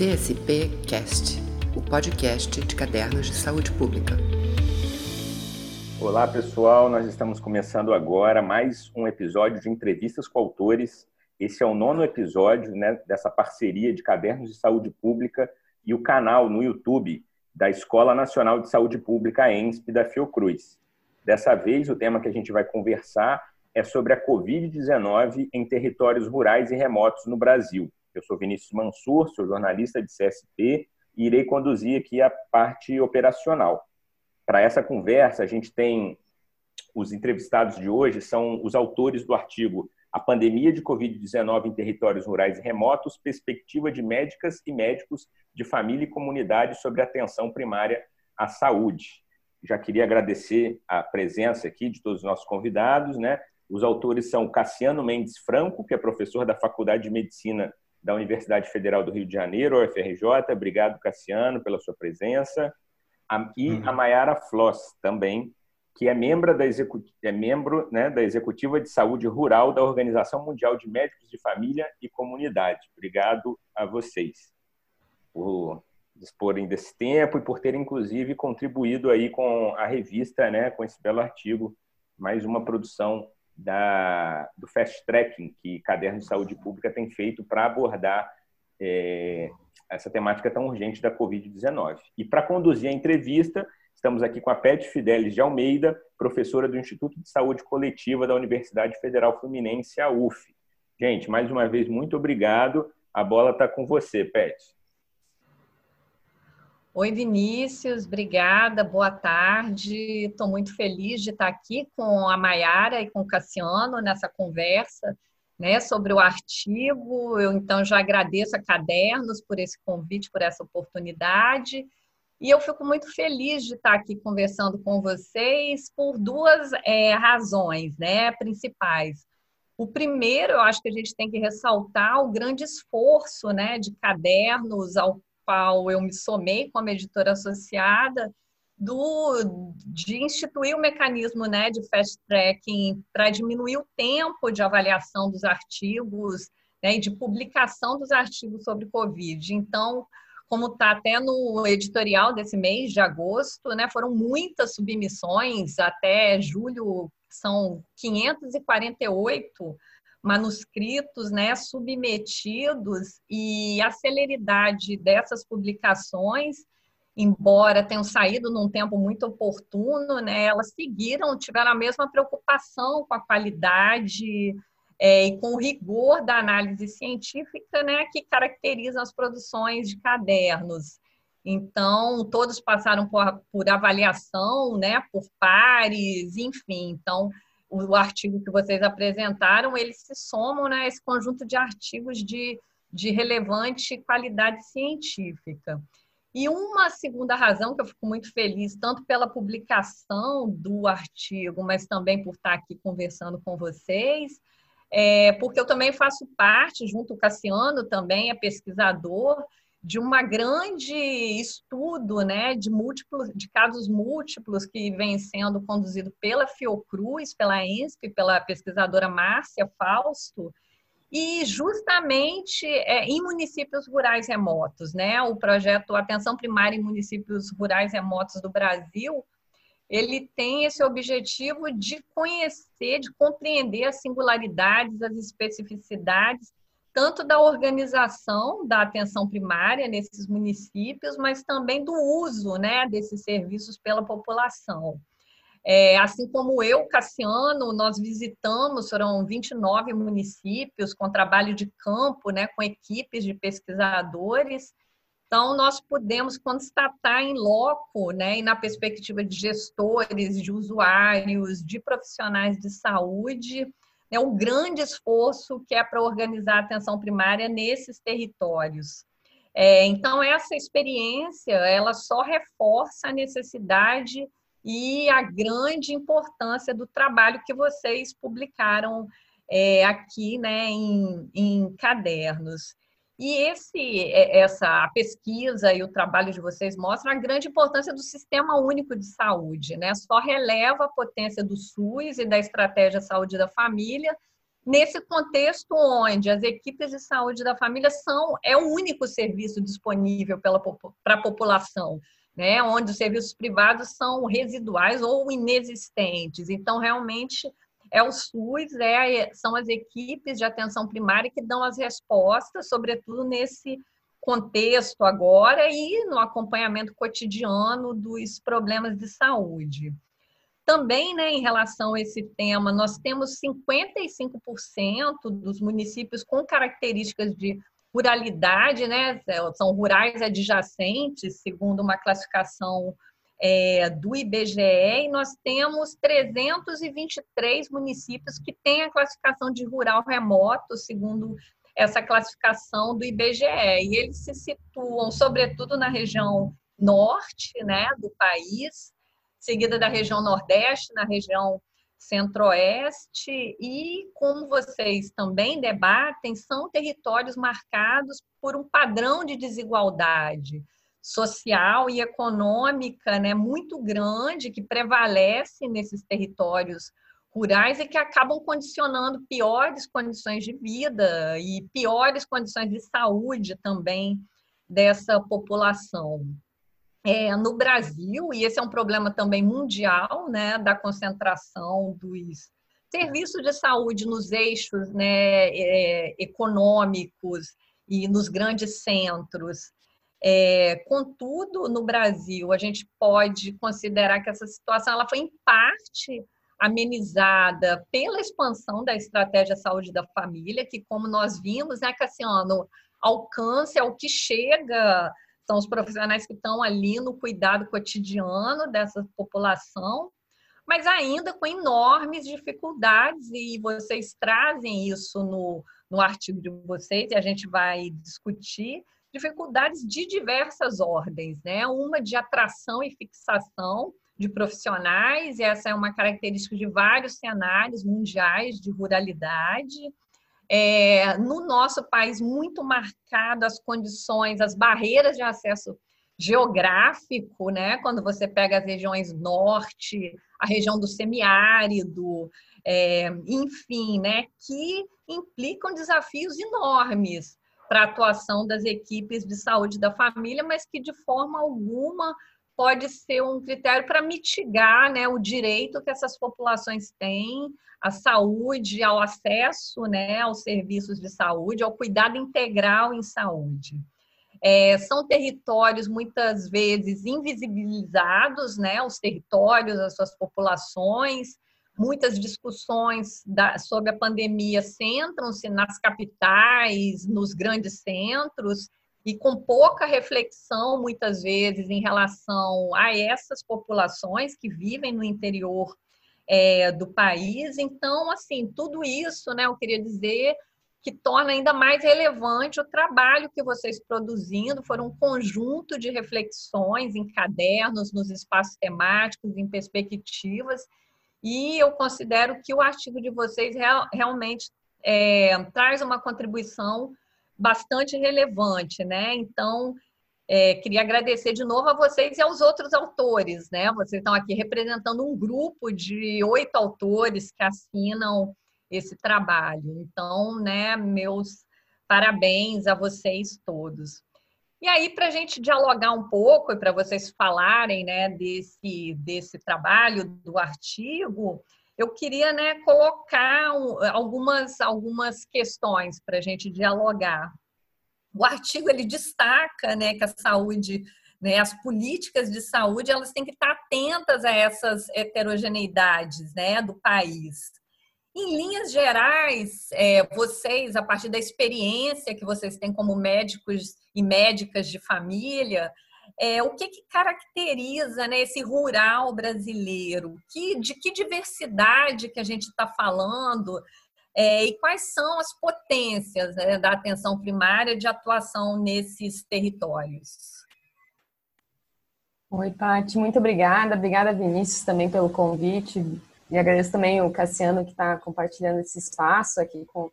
CSP Cast, o podcast de cadernos de saúde pública. Olá, pessoal. Nós estamos começando agora mais um episódio de entrevistas com autores. Esse é o nono episódio né, dessa parceria de cadernos de saúde pública e o canal no YouTube da Escola Nacional de Saúde Pública, ENSP, da Fiocruz. Dessa vez, o tema que a gente vai conversar é sobre a Covid-19 em territórios rurais e remotos no Brasil. Eu sou Vinícius Mansur, sou jornalista de CSP e irei conduzir aqui a parte operacional. Para essa conversa, a gente tem os entrevistados de hoje são os autores do artigo A Pandemia de Covid-19 em Territórios Rurais e Remotos, Perspectiva de Médicas e Médicos de Família e Comunidade sobre Atenção Primária à Saúde. Já queria agradecer a presença aqui de todos os nossos convidados. Né? Os autores são Cassiano Mendes Franco, que é professor da Faculdade de Medicina da Universidade Federal do Rio de Janeiro, UFRJ. Obrigado, Cassiano, pela sua presença. E uhum. a Mayara Floss, também, que é membro, da, executiva, é membro né, da Executiva de Saúde Rural da Organização Mundial de Médicos de Família e Comunidade. Obrigado a vocês por disporem desse tempo e por terem, inclusive, contribuído aí com a revista, né, com esse belo artigo, mais uma produção da, do fast tracking que Caderno de Saúde Pública tem feito para abordar é, essa temática tão urgente da Covid-19. E para conduzir a entrevista, estamos aqui com a Pet Fidelis de Almeida, professora do Instituto de Saúde Coletiva da Universidade Federal Fluminense, a UF. Gente, mais uma vez, muito obrigado. A bola está com você, Pet. Oi, Vinícius, obrigada, boa tarde. Estou muito feliz de estar aqui com a Maiara e com o Cassiano nessa conversa né, sobre o artigo. Eu então já agradeço a Cadernos por esse convite, por essa oportunidade. E eu fico muito feliz de estar aqui conversando com vocês por duas é, razões né, principais. O primeiro, eu acho que a gente tem que ressaltar o grande esforço né, de cadernos ao qual eu me somei como editora associada, do, de instituir o mecanismo né, de fast tracking para diminuir o tempo de avaliação dos artigos né, e de publicação dos artigos sobre Covid. Então, como está até no editorial desse mês de agosto, né, foram muitas submissões, até julho são 548 manuscritos né, submetidos e a celeridade dessas publicações, embora tenham saído num tempo muito oportuno, né, elas seguiram, tiveram a mesma preocupação com a qualidade é, e com o rigor da análise científica né, que caracterizam as produções de cadernos. Então, todos passaram por, por avaliação, né, por pares, enfim. Então, o artigo que vocês apresentaram, eles se somam né, esse conjunto de artigos de, de relevante qualidade científica. E uma segunda razão que eu fico muito feliz, tanto pela publicação do artigo, mas também por estar aqui conversando com vocês, é porque eu também faço parte, junto com o Cassiano, também é pesquisador de uma grande estudo né, de múltiplos de casos múltiplos que vem sendo conduzido pela Fiocruz, pela ENSP, pela pesquisadora Márcia Fausto, e justamente é, em municípios rurais remotos, né? O projeto Atenção Primária em Municípios Rurais Remotos do Brasil, ele tem esse objetivo de conhecer, de compreender as singularidades, as especificidades tanto da organização da atenção primária nesses municípios, mas também do uso né, desses serviços pela população. É, assim como eu, Cassiano, nós visitamos, foram 29 municípios com trabalho de campo, né, com equipes de pesquisadores. Então, nós podemos constatar em loco, né, e na perspectiva de gestores, de usuários, de profissionais de saúde, é um grande esforço que é para organizar a atenção primária nesses territórios. É, então, essa experiência, ela só reforça a necessidade e a grande importância do trabalho que vocês publicaram é, aqui né, em, em cadernos. E esse, é, essa pesquisa e o trabalho de vocês mostram a grande importância do Sistema Único de Saúde, né? Só releva a potência do SUS e da Estratégia Saúde da Família nesse contexto onde as equipes de saúde da família são é o único serviço disponível para a população, né? Onde os serviços privados são residuais ou inexistentes. Então, realmente é o SUS, é, são as equipes de atenção primária que dão as respostas, sobretudo nesse contexto agora e no acompanhamento cotidiano dos problemas de saúde. Também, né, em relação a esse tema, nós temos 55% dos municípios com características de ruralidade, né, são rurais adjacentes, segundo uma classificação é, do IBGE, e nós temos 323 municípios que têm a classificação de rural remoto, segundo essa classificação do IBGE. E eles se situam, sobretudo, na região norte né, do país, seguida da região Nordeste, na região Centro-Oeste, e como vocês também debatem, são territórios marcados por um padrão de desigualdade social e econômica né, muito grande que prevalece nesses territórios rurais e que acabam condicionando piores condições de vida e piores condições de saúde também dessa população é, no Brasil, e esse é um problema também mundial, né, da concentração dos serviços de saúde nos eixos né, é, econômicos e nos grandes centros. É, contudo, no Brasil, a gente pode considerar que essa situação ela foi, em parte, amenizada pela expansão da estratégia saúde da família, que, como nós vimos, né, Cassiano, alcance ao que chega são os profissionais que estão ali no cuidado cotidiano dessa população, mas ainda com enormes dificuldades, e vocês trazem isso no, no artigo de vocês, e a gente vai discutir dificuldades de diversas ordens, né? Uma de atração e fixação de profissionais, e essa é uma característica de vários cenários mundiais de ruralidade, é, no nosso país muito marcado as condições, as barreiras de acesso geográfico, né? Quando você pega as regiões norte, a região do semiárido, é, enfim, né? Que implicam desafios enormes para a atuação das equipes de saúde da família, mas que de forma alguma pode ser um critério para mitigar né, o direito que essas populações têm à saúde, ao acesso né, aos serviços de saúde, ao cuidado integral em saúde. É, são territórios muitas vezes invisibilizados, né, os territórios, as suas populações. Muitas discussões da, sobre a pandemia centram-se nas capitais, nos grandes centros, e com pouca reflexão, muitas vezes, em relação a essas populações que vivem no interior é, do país. Então, assim, tudo isso, né, eu queria dizer que torna ainda mais relevante o trabalho que vocês produzindo. Foram um conjunto de reflexões em cadernos, nos espaços temáticos, em perspectivas, e eu considero que o artigo de vocês real, realmente é, traz uma contribuição bastante relevante, né? Então, é, queria agradecer de novo a vocês e aos outros autores, né? Vocês estão aqui representando um grupo de oito autores que assinam esse trabalho. Então, né, meus parabéns a vocês todos. E aí, para a gente dialogar um pouco e para vocês falarem né, desse, desse trabalho, do artigo, eu queria né, colocar algumas, algumas questões para a gente dialogar o artigo ele destaca né, que a saúde, né, as políticas de saúde, elas têm que estar atentas a essas heterogeneidades né, do país. Em linhas gerais, é, vocês, a partir da experiência que vocês têm como médicos e médicas de família, é, o que, que caracteriza né, esse rural brasileiro? Que, de que diversidade que a gente está falando é, e quais são as potências né, da atenção primária de atuação nesses territórios? Oi, Paty, muito obrigada. Obrigada, Vinícius, também pelo convite. E agradeço também o Cassiano que está compartilhando esse espaço aqui com,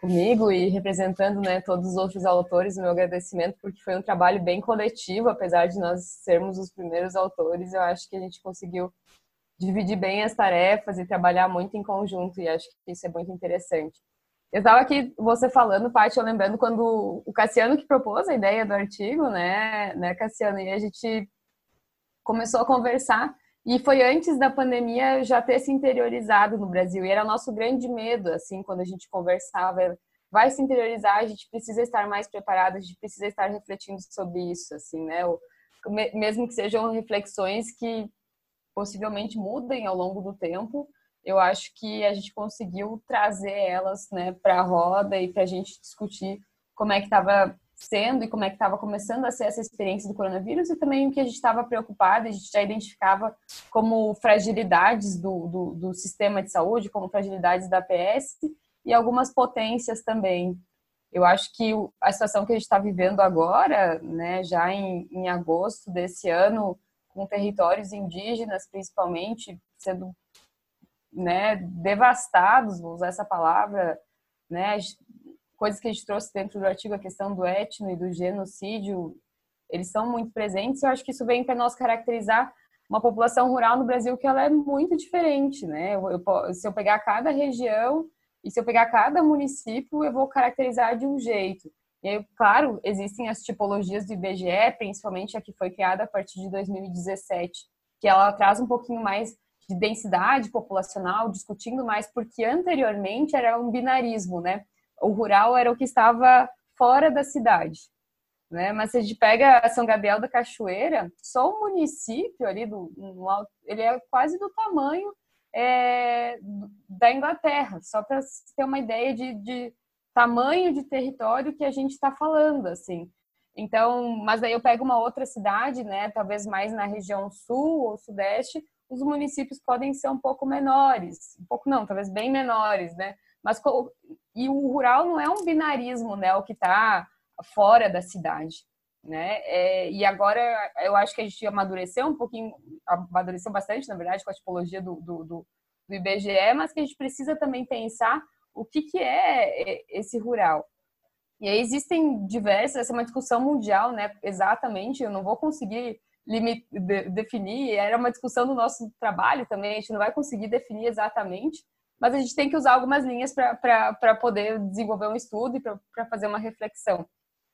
comigo e representando né, todos os outros autores. O meu agradecimento, porque foi um trabalho bem coletivo, apesar de nós sermos os primeiros autores. Eu acho que a gente conseguiu dividir bem as tarefas e trabalhar muito em conjunto, e acho que isso é muito interessante. Eu estava aqui, você falando, Paty, eu lembrando quando o Cassiano que propôs a ideia do artigo, né, né, Cassiano, e a gente começou a conversar, e foi antes da pandemia já ter se interiorizado no Brasil, e era nosso grande medo, assim, quando a gente conversava, vai se interiorizar, a gente precisa estar mais preparado, a gente precisa estar refletindo sobre isso, assim, né, mesmo que sejam reflexões que possivelmente mudem ao longo do tempo, eu acho que a gente conseguiu trazer elas né, para a roda e para a gente discutir como é que estava sendo e como é que estava começando a ser essa experiência do coronavírus e também o que a gente estava preocupado, a gente já identificava como fragilidades do, do, do, sistema de saúde, como fragilidades da PS e algumas potências também. Eu acho que a situação que a gente está vivendo agora, né, já em, em agosto desse ano, com territórios indígenas, principalmente, sendo né, devastados, vou usar essa palavra, né, coisas que a gente trouxe dentro do artigo, a questão do etno e do genocídio, eles são muito presentes eu acho que isso vem para nós caracterizar uma população rural no Brasil que ela é muito diferente, né? Eu, eu, se eu pegar cada região e se eu pegar cada município, eu vou caracterizar de um jeito. E aí, claro, existem as tipologias do IBGE, principalmente a que foi criada a partir de 2017, que ela traz um pouquinho mais de densidade populacional, discutindo mais, porque anteriormente era um binarismo, né? O rural era o que estava fora da cidade, né? Mas se a gente pega São Gabriel da Cachoeira, só o município ali do, ele é quase do tamanho é, da Inglaterra, só para ter uma ideia de, de tamanho de território que a gente está falando, assim. Então, mas aí eu pego uma outra cidade, né, talvez mais na região sul ou sudeste, os municípios podem ser um pouco menores, um pouco não, talvez bem menores, né? Mas e o rural não é um binarismo, né, o que está fora da cidade, né? É, e agora eu acho que a gente amadureceu um pouquinho, amadureceu bastante, na verdade, com a tipologia do, do, do, do IBGE, mas que a gente precisa também pensar o que, que é esse rural. E aí existem diversas, essa é uma discussão mundial, né? Exatamente, eu não vou conseguir limite, de, definir, era uma discussão do nosso trabalho também, a gente não vai conseguir definir exatamente, mas a gente tem que usar algumas linhas para poder desenvolver um estudo e para fazer uma reflexão.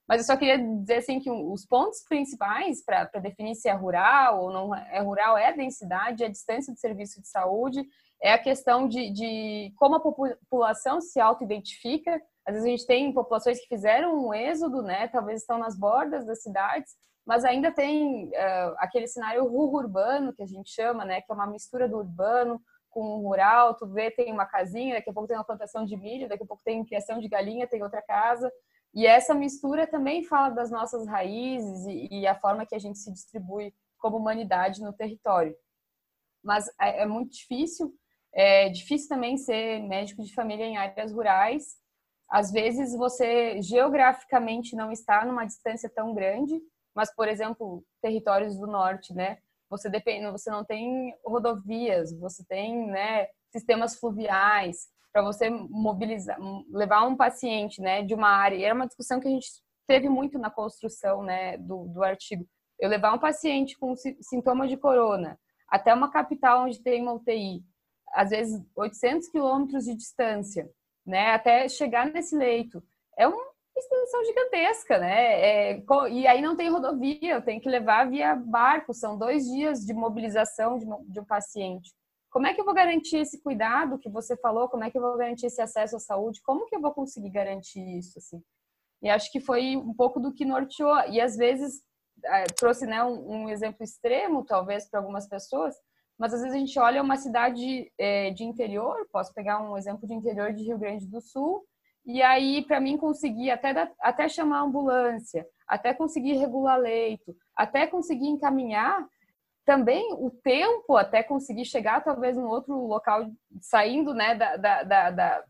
Mas eu só queria dizer assim que os pontos principais para definir se é rural ou não é rural é a densidade, é a distância do serviço de saúde é a questão de, de como a população se auto-identifica. Às vezes a gente tem populações que fizeram um êxodo, né? Talvez estão nas bordas das cidades, mas ainda tem uh, aquele cenário urbano que a gente chama, né? Que é uma mistura do urbano com o rural. Tu vê, tem uma casinha, daqui a pouco tem uma plantação de milho, daqui a pouco tem criação de galinha, tem outra casa. E essa mistura também fala das nossas raízes e, e a forma que a gente se distribui como humanidade no território. Mas é, é muito difícil é difícil também ser médico de família em áreas rurais. Às vezes você geograficamente não está numa distância tão grande, mas por exemplo, territórios do norte, né? Você depende, você não tem rodovias, você tem, né, sistemas fluviais para você mobilizar, levar um paciente, né, de uma área. E era uma discussão que a gente teve muito na construção, né, do, do artigo. Eu levar um paciente com sintoma de corona até uma capital onde tem uma UTI às vezes 800 quilômetros de distância, né, até chegar nesse leito. É uma extensão gigantesca, né? É, e aí não tem rodovia, tem que levar via barco, são dois dias de mobilização de, de um paciente. Como é que eu vou garantir esse cuidado que você falou? Como é que eu vou garantir esse acesso à saúde? Como que eu vou conseguir garantir isso, assim? E acho que foi um pouco do que norteou. E às vezes é, trouxe né, um, um exemplo extremo, talvez, para algumas pessoas, mas às vezes a gente olha uma cidade é, de interior, posso pegar um exemplo de interior de Rio Grande do Sul, e aí para mim conseguir até, até chamar a ambulância, até conseguir regular leito, até conseguir encaminhar, também o tempo até conseguir chegar talvez em outro local, saindo né, da, da, da, da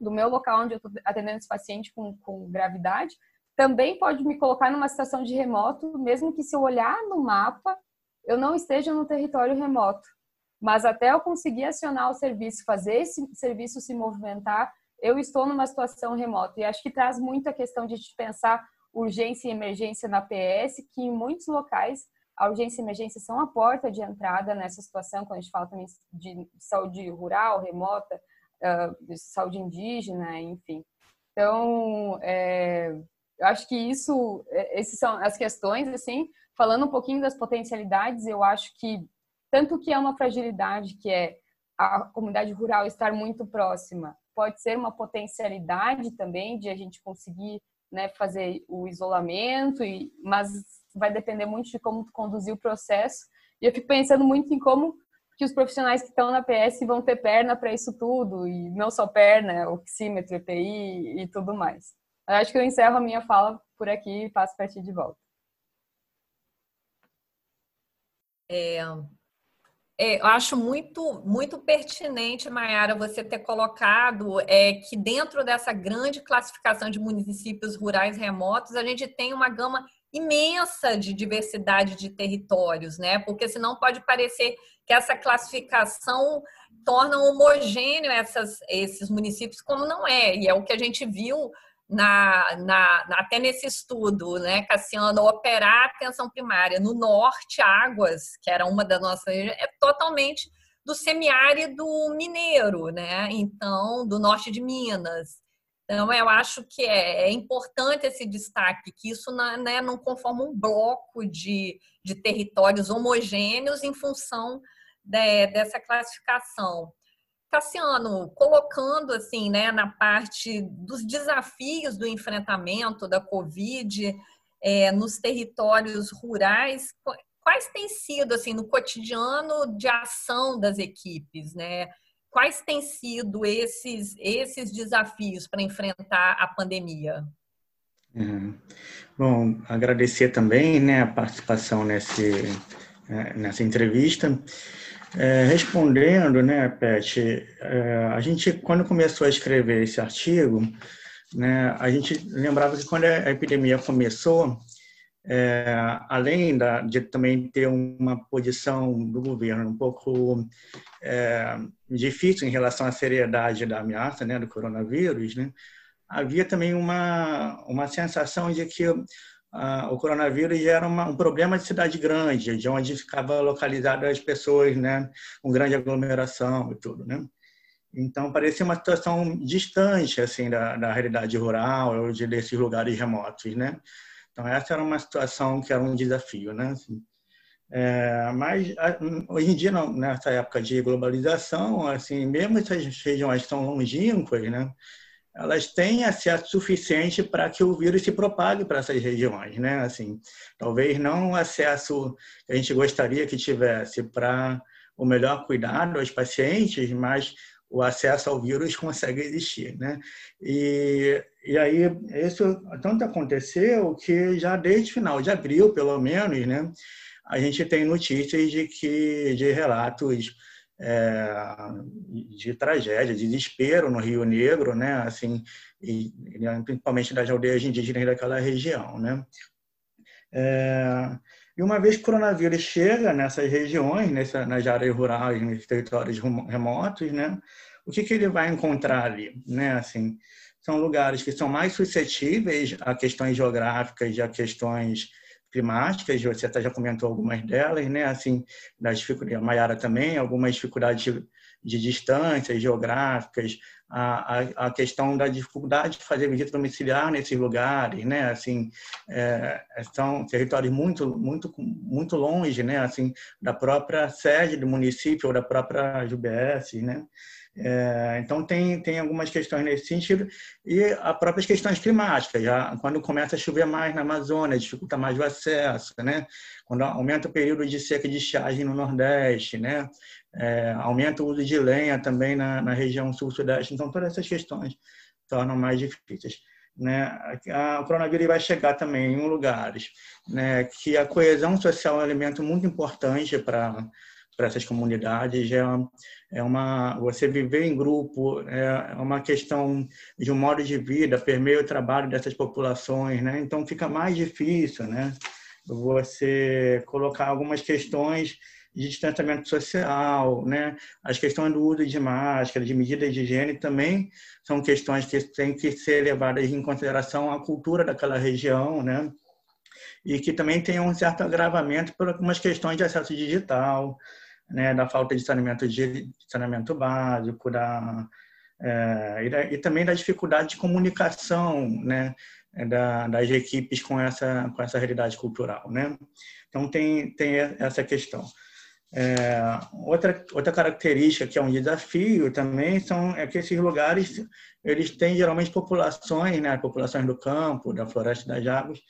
do meu local onde eu estou atendendo esse paciente com, com gravidade, também pode me colocar numa situação de remoto, mesmo que se eu olhar no mapa, eu não esteja no território remoto. Mas até eu conseguir acionar o serviço, fazer esse serviço se movimentar, eu estou numa situação remota. E acho que traz muito a questão de pensar urgência e emergência na PS, que em muitos locais a urgência e emergência são a porta de entrada nessa situação, quando a gente fala também de saúde rural, remota, de saúde indígena, enfim. Então, é, eu acho que isso, é, essas são as questões, assim, falando um pouquinho das potencialidades, eu acho que tanto que é uma fragilidade que é a comunidade rural estar muito próxima, pode ser uma potencialidade também de a gente conseguir né, fazer o isolamento, e, mas vai depender muito de como conduzir o processo. E eu fico pensando muito em como que os profissionais que estão na PS vão ter perna para isso tudo, e não só perna, oxímetro, EPI e tudo mais. Eu acho que eu encerro a minha fala por aqui e passo para ti de volta. É, eu acho muito, muito pertinente, Mayara, você ter colocado é, que dentro dessa grande classificação de municípios rurais remotos, a gente tem uma gama imensa de diversidade de territórios, né? Porque senão pode parecer que essa classificação torna homogêneo essas, esses municípios, como não é. E é o que a gente viu na, na, até nesse estudo, né, Cassiano, operar a atenção primária no norte, Águas, que era uma das nossas, é totalmente do semiárido mineiro, né? Então, do norte de Minas. Então, eu acho que é, é importante esse destaque, que isso não, né, não conforma um bloco de, de territórios homogêneos em função de, dessa classificação. Cassiano, colocando assim, né, na parte dos desafios do enfrentamento da Covid é, nos territórios rurais, quais têm sido assim no cotidiano de ação das equipes, né? Quais têm sido esses esses desafios para enfrentar a pandemia? Uhum. Bom, agradecer também, né, a participação nesse né, nessa entrevista. É, respondendo, né, Pet, é, a gente, quando começou a escrever esse artigo, né, a gente lembrava que quando a epidemia começou, é, além da, de também ter uma posição do governo um pouco é, difícil em relação à seriedade da ameaça né, do coronavírus, né, havia também uma, uma sensação de que ah, o coronavírus era uma, um problema de cidade grande, de onde ficava localizada as pessoas, né, com grande aglomeração e tudo, né? Então parecia uma situação distante assim da, da realidade rural ou de desses lugares remotos, né? Então essa era uma situação que era um desafio, né? Assim, é, mas hoje em dia, nessa época de globalização, assim, mesmo essas regiões tão longínquas, né? Elas têm acesso suficiente para que o vírus se propague para essas regiões, né? Assim, talvez não o acesso que a gente gostaria que tivesse para o melhor cuidado aos pacientes, mas o acesso ao vírus consegue existir, né? E, e aí isso tanto aconteceu que já desde final de abril, pelo menos, né? A gente tem notícias de que de relatos é, de tragédia, de desespero no Rio Negro, né? Assim, e, principalmente das aldeias indígenas daquela região, né? É, e uma vez que o coronavírus chega nessas regiões, nessa, nas áreas rurais, nos territórios remotos, né? O que, que ele vai encontrar ali, né? Assim, são lugares que são mais suscetíveis a questões geográficas, a questões climáticas, você até já comentou algumas delas, né? Assim, das dificuldades, a Maiara também, algumas dificuldades de, de distâncias geográficas, a, a, a, questão da dificuldade de fazer visita domiciliar nesses lugares, né? Assim, é, são territórios muito, muito, muito longe, né? Assim, da própria sede do município ou da própria UBS, né? É, então, tem, tem algumas questões nesse sentido, e as próprias questões climáticas, já, quando começa a chover mais na Amazônia, dificulta mais o acesso, né? quando aumenta o período de seca e de estiagem no Nordeste, né? É, aumenta o uso de lenha também na, na região sul-sudeste, então todas essas questões tornam mais difíceis. Né? A, o coronavírus vai chegar também em lugares né, que a coesão social é um elemento muito importante para para essas comunidades é é uma você viver em grupo é uma questão de um modo de vida permeia o trabalho dessas populações né então fica mais difícil né você colocar algumas questões de distanciamento social, né? As questões do uso de máscara, de medidas de higiene também são questões que têm que ser levadas em consideração a cultura daquela região, né? e que também tem um certo agravamento por algumas questões de acesso digital, né, da falta de saneamento, de saneamento básico, da, é, e, da, e, também da dificuldade de comunicação né, da, das equipes com essa, com essa realidade cultural. Né? Então, tem, tem essa questão. É, outra, outra característica que é um desafio também são é que esses lugares eles têm geralmente populações, né, populações do campo, da floresta das águas,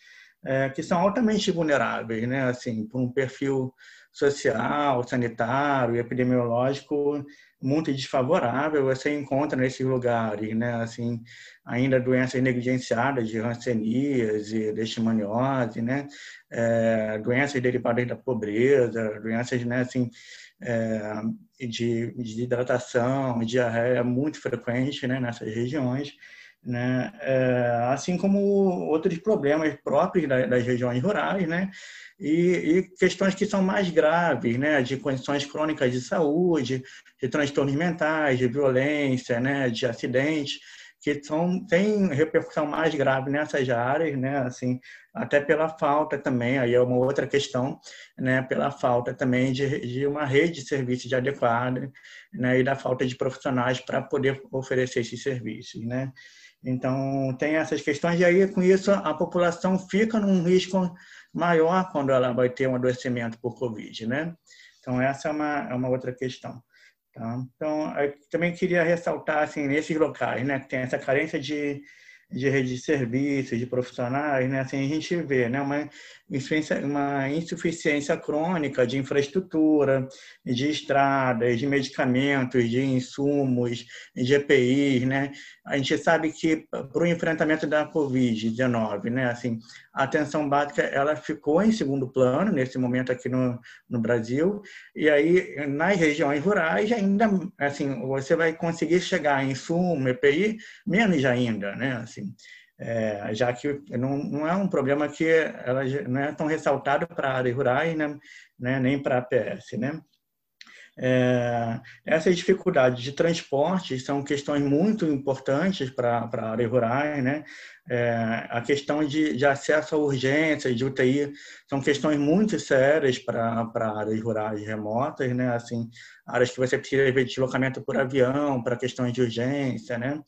é, que são altamente vulneráveis, né, assim, por um perfil social, sanitário epidemiológico muito desfavorável. Você encontra nesses lugares, né, assim, ainda doenças negligenciadas de rancenias e leishmaniose, né, é, doenças derivadas da pobreza, doenças, né, assim, é, de, de hidratação, diarreia muito frequente, né, nessas regiões né? É, assim como outros problemas próprios das, regiões rurais, né? E, e, questões que são mais graves, né? De condições crônicas de saúde, de transtornos mentais, de violência, né? De acidentes, que são têm repercussão mais grave nessas áreas, né? Assim, até pela falta também, aí é uma outra questão, né? Pela falta também de, de uma rede de serviços adequada, né? E da falta de profissionais para poder oferecer esses serviços, né? Então, tem essas questões, e aí, com isso, a população fica num risco maior quando ela vai ter um adoecimento por Covid, né? Então, essa é uma, é uma outra questão. Tá? Então, também queria ressaltar, assim, nesses locais, né, que tem essa carência de, de rede de serviços, de profissionais, né, assim, a gente vê, né, uma uma insuficiência crônica de infraestrutura, de estradas, de medicamentos, de insumos, de EPIs, né? A gente sabe que para o enfrentamento da Covid-19, né, assim, a atenção básica ela ficou em segundo plano nesse momento aqui no, no Brasil e aí nas regiões rurais ainda assim você vai conseguir chegar em insumo, EPI menos ainda, né? Assim, é, já que não, não, é um problema que ela não é tão ressaltado para áreas rurais, né, né, nem para a PS. Né? É, essas dificuldades de transporte são questões muito importantes para áreas rurais, né? É, a questão de, de, acesso a urgências, de UTI, são questões muito sérias para áreas rurais remotas, né? Assim, áreas que você precisa de deslocamento por avião, para questões de urgência, né?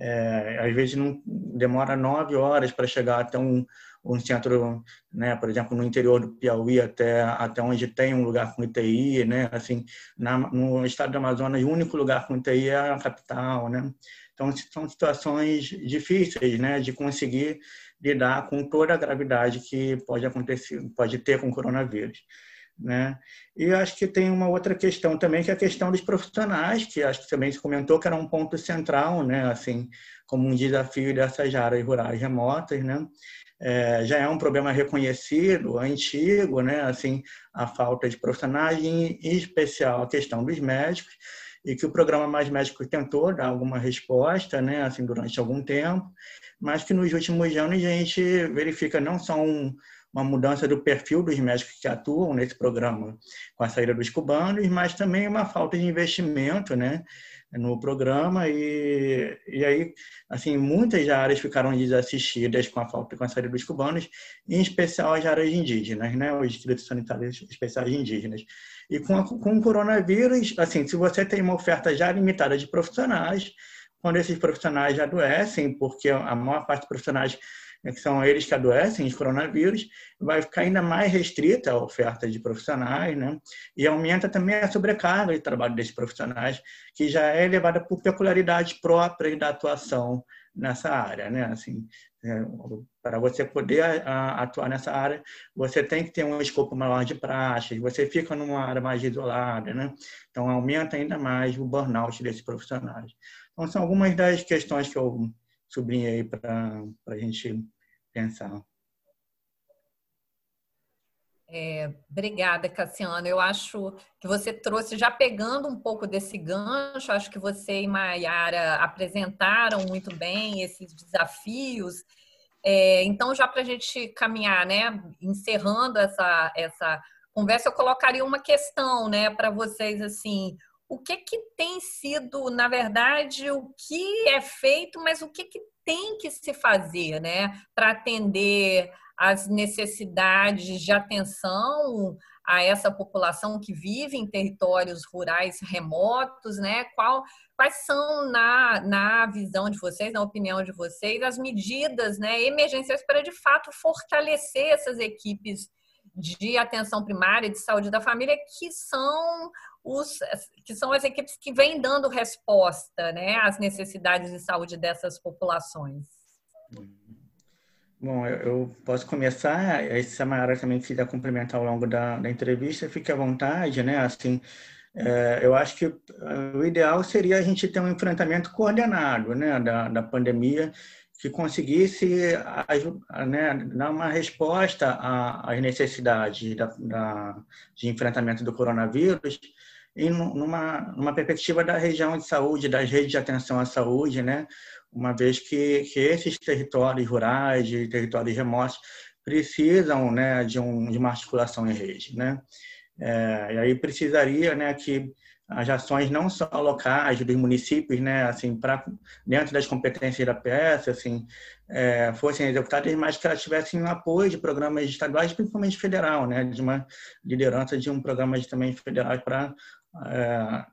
É, às vezes não demora nove horas para chegar até um, um centro, né, por exemplo, no interior do Piauí até até onde tem um lugar com UTI, né, assim, na, no estado do Amazonas o único lugar com UTI é a capital, né. Então são situações difíceis, né, de conseguir lidar com toda a gravidade que pode acontecer, pode ter com o coronavírus. Né? E acho que tem uma outra questão também, que é a questão dos profissionais, que acho que também se comentou que era um ponto central, né? assim, como um desafio dessas áreas rurais remotas. Né? É, já é um problema reconhecido, antigo, né? assim, a falta de profissionais, em especial a questão dos médicos, e que o programa Mais Médicos tentou dar alguma resposta, né, assim, durante algum tempo, mas que nos últimos anos a gente verifica não só um, uma mudança do perfil dos médicos que atuam nesse programa com a saída dos cubanos, mas também uma falta de investimento, né, no programa e, e aí assim muitas áreas ficaram desassistidas com a falta com a saída dos cubanos, em especial as áreas indígenas, né, os distritos sanitários especiais indígenas. E com, a, com o coronavírus, assim, se você tem uma oferta já limitada de profissionais, quando esses profissionais adoecem, porque a maior parte dos profissionais né, que são eles que adoecem de coronavírus, vai ficar ainda mais restrita a oferta de profissionais, né? E aumenta também a sobrecarga de trabalho desses profissionais, que já é elevada por peculiaridades próprias da atuação nessa área, né? Assim, é, para você poder a, atuar nessa área, você tem que ter um escopo maior de práticas, você fica numa área mais isolada, né? Então, aumenta ainda mais o burnout desses profissionais. Então, são algumas das questões que eu sublinhei aí para a gente pensar. É, obrigada, Cassiano. Eu acho que você trouxe, já pegando um pouco desse gancho, acho que você e Maiara apresentaram muito bem esses desafios. É, então, já para a gente caminhar, né, encerrando essa, essa conversa, eu colocaria uma questão né, para vocês assim o que que tem sido, na verdade, o que é feito, mas o que, que tem que se fazer né, para atender as necessidades de atenção a essa população que vive em territórios rurais remotos, né? Qual, quais são, na, na visão de vocês, na opinião de vocês, as medidas né, emergenciais para, de fato, fortalecer essas equipes de atenção primária de saúde da família, que são os que são as equipes que vêm dando resposta né, às necessidades de saúde dessas populações. Bom, eu, posso começar, aí se a Mayara também quiser complementar ao longo da, da entrevista, fique à vontade, né? Assim, é, eu acho que o ideal seria a gente ter um enfrentamento coordenado, né, da, da pandemia, que conseguisse né, dar uma resposta às necessidades da, da, de enfrentamento do coronavírus e numa, numa perspectiva da região de saúde, das redes de atenção à saúde, né, uma vez que, que esses territórios rurais e territórios remotos precisam né, de, um, de uma articulação em rede. Né? É, e aí precisaria né, que as ações não só locais dos municípios, né, assim, para dentro das competências da PS, assim, é, fossem executadas, mas que elas tivessem um apoio de programas estaduais, principalmente federal, né, de uma liderança de um programa de, também federal para é,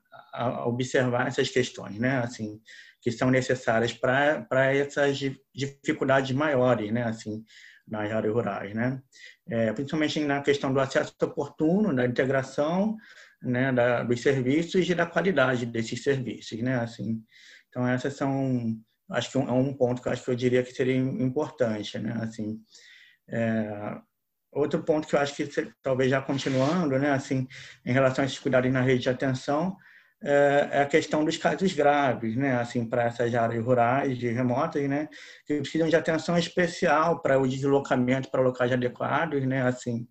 observar essas questões, né, assim, que são necessárias para essas dificuldades maiores, né, assim, nas áreas rurais, né, é, principalmente na questão do acesso oportuno, da integração, né, da, dos serviços e da qualidade desses serviços, né, assim, então essas são, acho que é um ponto que acho que eu diria que seria importante, né, assim, é, outro ponto que eu acho que talvez já continuando, né, assim, em relação a esses cuidados na rede de atenção, é, é a questão dos casos graves, né? Assim, para essas áreas rurais e remotas, né? Que precisam de atenção especial para o deslocamento para locais adequados, né? Assim,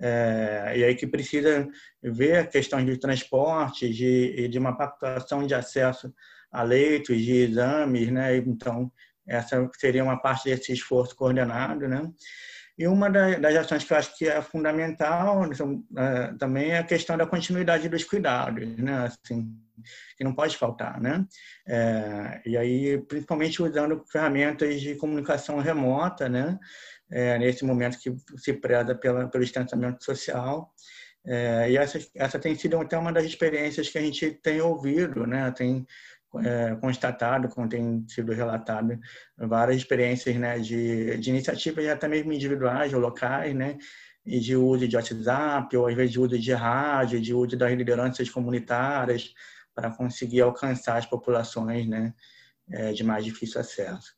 é, e aí que precisa ver questões de transporte, de, de uma pactuação de acesso a leitos, de exames, né? Então, essa seria uma parte desse esforço coordenado, né? E uma das ações que eu acho que é fundamental é, também é a questão da continuidade dos cuidados, né? Assim, que não pode faltar, né? É, e aí, principalmente usando ferramentas de comunicação remota, né? É, nesse momento que se preza pela, pelo distanciamento social. É, e essa, essa tem sido até uma das experiências que a gente tem ouvido, né? Tem é, constatado, como tem sido relatado, várias experiências né, de, de iniciativas até mesmo individuais ou locais, né, e de uso de WhatsApp, ou às vezes de uso de rádio, de uso das lideranças comunitárias, para conseguir alcançar as populações né, é, de mais difícil acesso.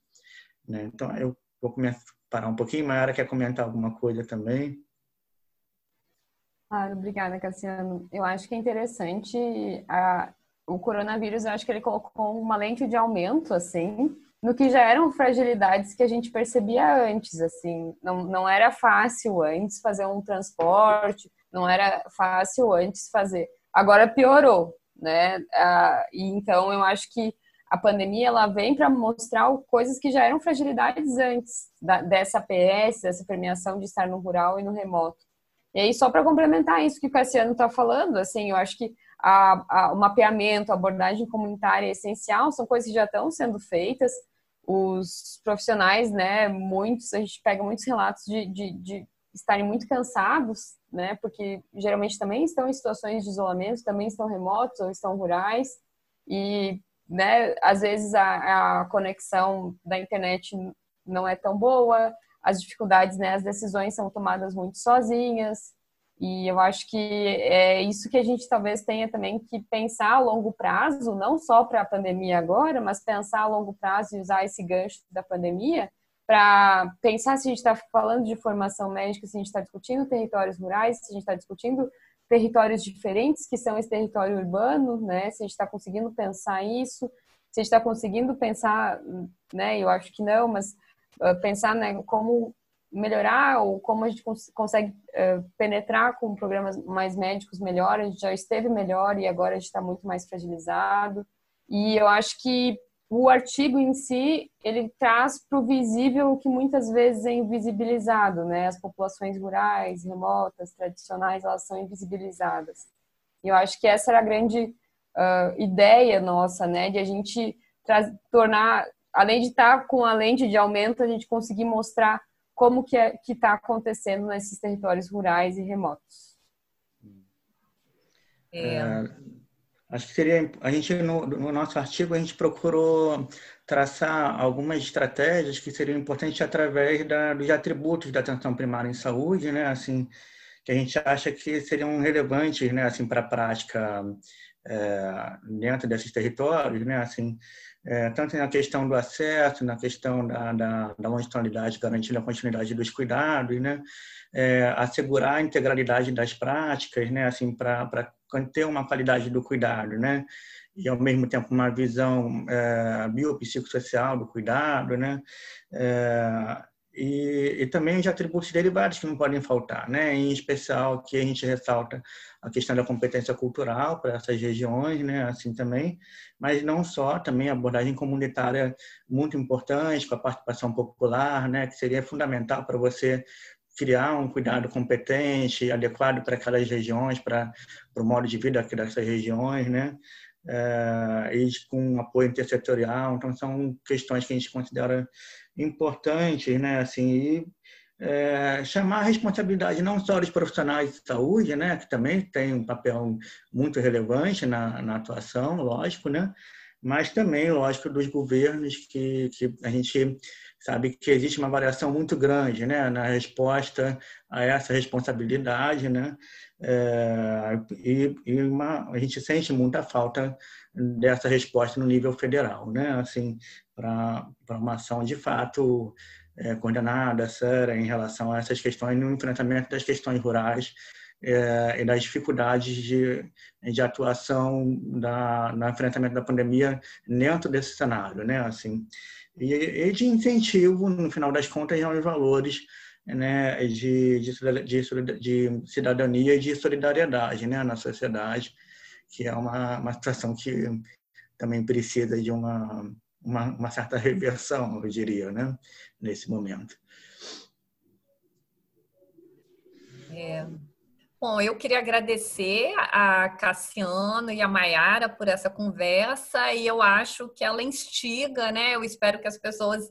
Né? Então, eu vou começar, parar um pouquinho. Mayara quer comentar alguma coisa também? Claro, obrigada, Cassiano. Eu acho que é interessante a, o coronavírus, eu acho que ele colocou uma lente de aumento, assim, no que já eram fragilidades que a gente percebia antes, assim. Não, não era fácil antes fazer um transporte, não era fácil antes fazer. Agora piorou, né? Ah, e então eu acho que a pandemia ela vem para mostrar coisas que já eram fragilidades antes da, dessa PS, dessa permeação de estar no rural e no remoto. E aí, só para complementar isso que o Cassiano está falando, assim, eu acho que a, a, o mapeamento, a abordagem comunitária é essencial, são coisas que já estão sendo feitas. Os profissionais, né, muitos, a gente pega muitos relatos de, de, de estarem muito cansados, né, porque geralmente também estão em situações de isolamento, também estão remotos ou estão rurais, e, né, às vezes a, a conexão da internet não é tão boa, as dificuldades, né, as decisões são tomadas muito sozinhas, e eu acho que é isso que a gente talvez tenha também que pensar a longo prazo, não só para a pandemia agora, mas pensar a longo prazo e usar esse gancho da pandemia para pensar se a gente está falando de formação médica, se a gente está discutindo territórios rurais, se a gente está discutindo territórios diferentes que são esse território urbano, né? Se a gente está conseguindo pensar isso, se a gente está conseguindo pensar, né? Eu acho que não, mas uh, pensar né, como melhorar ou como a gente cons consegue uh, penetrar com programas mais médicos melhor. A gente já esteve melhor e agora a gente está muito mais fragilizado. E eu acho que o artigo em si ele traz para o visível o que muitas vezes é invisibilizado, né? As populações rurais, remotas, tradicionais, elas são invisibilizadas. E eu acho que essa era a grande uh, ideia nossa, né? De a gente tornar além de estar com a lente de aumento, a gente conseguir mostrar como que é, está acontecendo nesses territórios rurais e remotos. É. É, acho que seria a gente no, no, nosso artigo a gente procurou traçar algumas estratégias que seriam importantes através da, dos atributos da atenção primária em saúde, né? Assim, que a gente acha que seriam relevantes, né? Assim, para a prática é, dentro desses territórios, né? Assim, é, tanto na questão do acesso, na questão da, da, da longitudinalidade, garantindo a continuidade dos cuidados, né? É, assegurar a integralidade das práticas, né? Assim, para ter uma qualidade do cuidado, né? E ao mesmo tempo uma visão é, biopsicossocial do cuidado, né? É, e, e, também os atributos derivados que não podem faltar, né? Em especial que a gente ressalta a questão da competência cultural para essas regiões, né? Assim também, mas não só, também a abordagem comunitária muito importante com a participação popular, né? Que seria fundamental para você criar um cuidado competente, adequado para aquelas regiões, para, o modo de vida dessas regiões, né? É, e com apoio intersetorial. Então, são questões que a gente considera importantes, né? Assim, e, é, chamar a responsabilidade não só dos profissionais de saúde, né? Que também tem um papel muito relevante na, na atuação, lógico, né? Mas também, lógico, dos governos que, que a gente sabe que existe uma variação muito grande né, na resposta a essa responsabilidade, né? É, e, e uma, a gente sente muita falta dessa resposta no nível federal, né? Assim, para uma ação de fato é, coordenada, séria, em relação a essas questões, no enfrentamento das questões rurais é, e das dificuldades de, de atuação da, no enfrentamento da pandemia dentro desse cenário, né? Assim, e, e de incentivo, no final das contas, aos valores né, de, de, de, cidadania e de solidariedade né, na sociedade, que é uma, uma situação que também precisa de uma, uma, uma certa reversão, eu diria, né, nesse momento. É, Bom, eu queria agradecer a Cassiano e a Maiara por essa conversa e eu acho que ela instiga, né? Eu espero que as pessoas,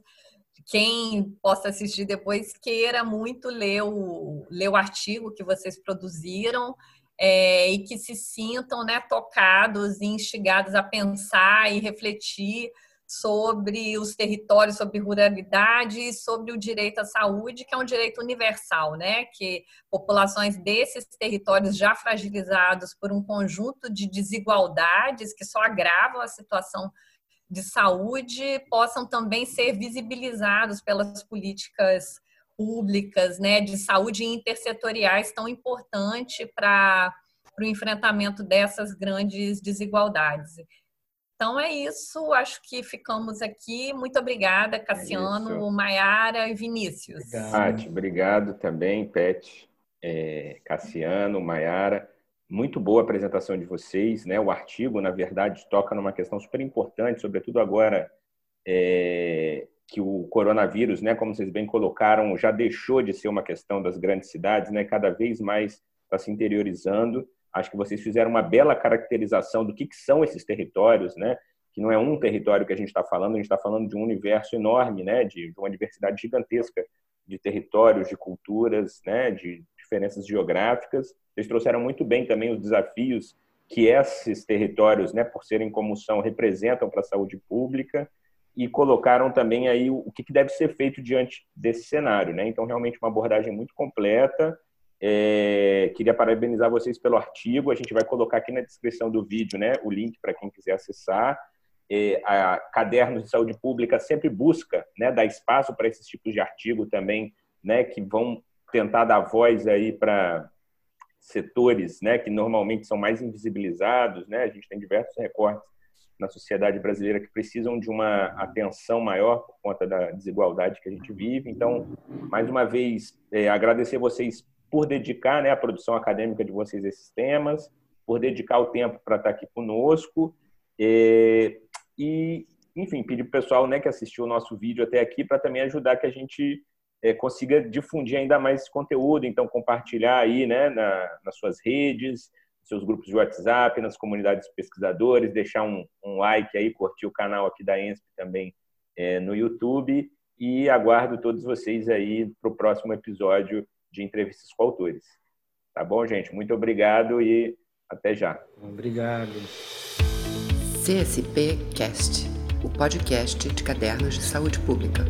quem possa assistir depois, queira muito ler o, ler o artigo que vocês produziram é, e que se sintam né, tocados e instigados a pensar e refletir sobre os territórios, sobre ruralidade e sobre o direito à saúde, que é um direito universal, né? Que populações desses territórios já fragilizados por um conjunto de desigualdades que só agravam a situação de saúde possam também ser visibilizados pelas políticas públicas, né, de saúde intersetoriais tão importante para o enfrentamento dessas grandes desigualdades. Então é isso, acho que ficamos aqui. Muito obrigada, é Cassiano, é Maiara e Vinícius. Obrigado. obrigado também, Pet, é, Cassiano, Maiara. Muito boa a apresentação de vocês. Né? O artigo, na verdade, toca numa questão super importante, sobretudo agora é, que o coronavírus, né, como vocês bem colocaram, já deixou de ser uma questão das grandes cidades, né? cada vez mais está se interiorizando. Acho que vocês fizeram uma bela caracterização do que, que são esses territórios, né? Que não é um território que a gente está falando, a gente está falando de um universo enorme, né? De, de, uma diversidade gigantesca de territórios, de culturas, né? De diferenças geográficas. Vocês trouxeram muito bem também os desafios que esses territórios, né? Por serem como são, representam para a saúde pública e colocaram também aí o que deve ser feito diante desse cenário, né? Então, realmente uma abordagem muito completa é, queria parabenizar vocês pelo artigo. A gente vai colocar aqui na descrição do vídeo né, o link para quem quiser acessar. É, a Cadernos de Saúde Pública sempre busca né, dar espaço para esses tipos de artigo também, né, que vão tentar dar voz aí para setores né, que normalmente são mais invisibilizados. Né? A gente tem diversos recortes na sociedade brasileira que precisam de uma atenção maior por conta da desigualdade que a gente vive. Então, mais uma vez, é, agradecer vocês por dedicar né, a produção acadêmica de vocês a esses temas, por dedicar o tempo para estar aqui conosco. E, e enfim, pedir para o pessoal né, que assistiu o nosso vídeo até aqui para também ajudar que a gente é, consiga difundir ainda mais esse conteúdo. Então, compartilhar aí né, na, nas suas redes, seus grupos de WhatsApp, nas comunidades de pesquisadores, deixar um, um like aí, curtir o canal aqui da ENSP também é, no YouTube e aguardo todos vocês aí para o próximo episódio de entrevistas com autores. Tá bom, gente? Muito obrigado e até já. Obrigado. CSP Cast, o podcast de cadernos de saúde pública.